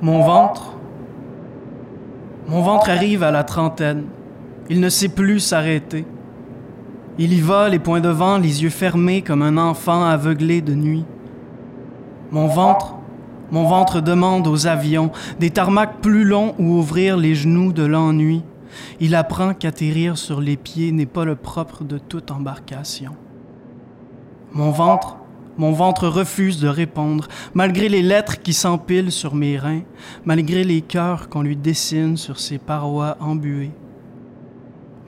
Mon ventre? Mon ventre arrive à la trentaine. Il ne sait plus s'arrêter. Il y va, les poings devant, les yeux fermés comme un enfant aveuglé de nuit. Mon ventre, mon ventre demande aux avions des tarmacs plus longs où ouvrir les genoux de l'ennui. Il apprend qu'atterrir sur les pieds n'est pas le propre de toute embarcation. Mon ventre, mon ventre refuse de répondre, malgré les lettres qui s'empilent sur mes reins, malgré les cœurs qu'on lui dessine sur ses parois embuées.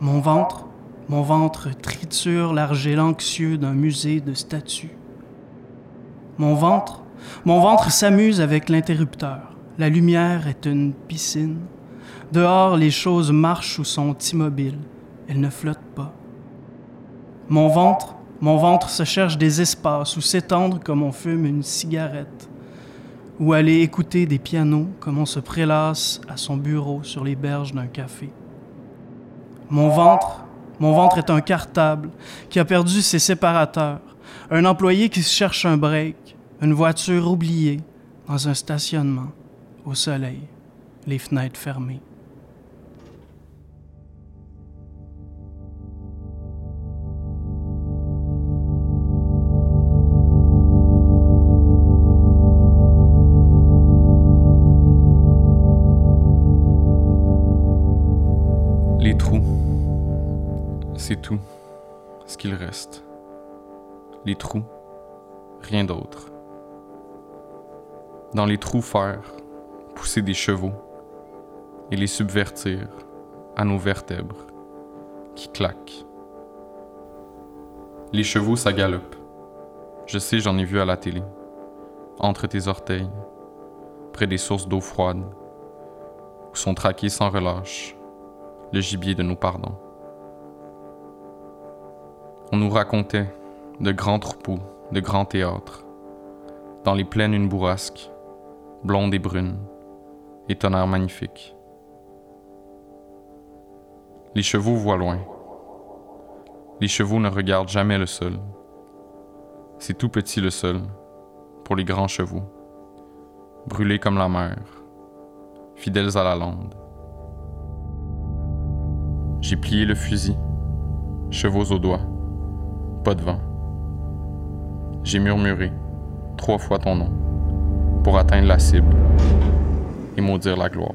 Mon ventre, mon ventre triture l'argile anxieux d'un musée de statues. Mon ventre, mon ventre s'amuse avec l'interrupteur. La lumière est une piscine. Dehors, les choses marchent ou sont immobiles. Elles ne flottent pas. Mon ventre, mon ventre se cherche des espaces où s'étendre comme on fume une cigarette, ou aller écouter des pianos comme on se prélasse à son bureau sur les berges d'un café. Mon ventre, mon ventre est un cartable qui a perdu ses séparateurs, un employé qui cherche un break, une voiture oubliée dans un stationnement, au soleil, les fenêtres fermées. C'est tout ce qu'il reste. Les trous, rien d'autre. Dans les trous faire pousser des chevaux et les subvertir à nos vertèbres qui claquent. Les chevaux, ça galope. Je sais, j'en ai vu à la télé. Entre tes orteils, près des sources d'eau froide, où sont traqués sans relâche le gibier de nos pardons. On nous racontait de grands troupeaux, de grands théâtres. Dans les plaines, une bourrasque, blonde et brune, et tonnerre magnifique. Les chevaux voient loin. Les chevaux ne regardent jamais le sol. C'est tout petit le sol, pour les grands chevaux, brûlés comme la mer, fidèles à la lande. J'ai plié le fusil, chevaux aux doigts pas de vent. J'ai murmuré trois fois ton nom pour atteindre la cible et maudire la gloire.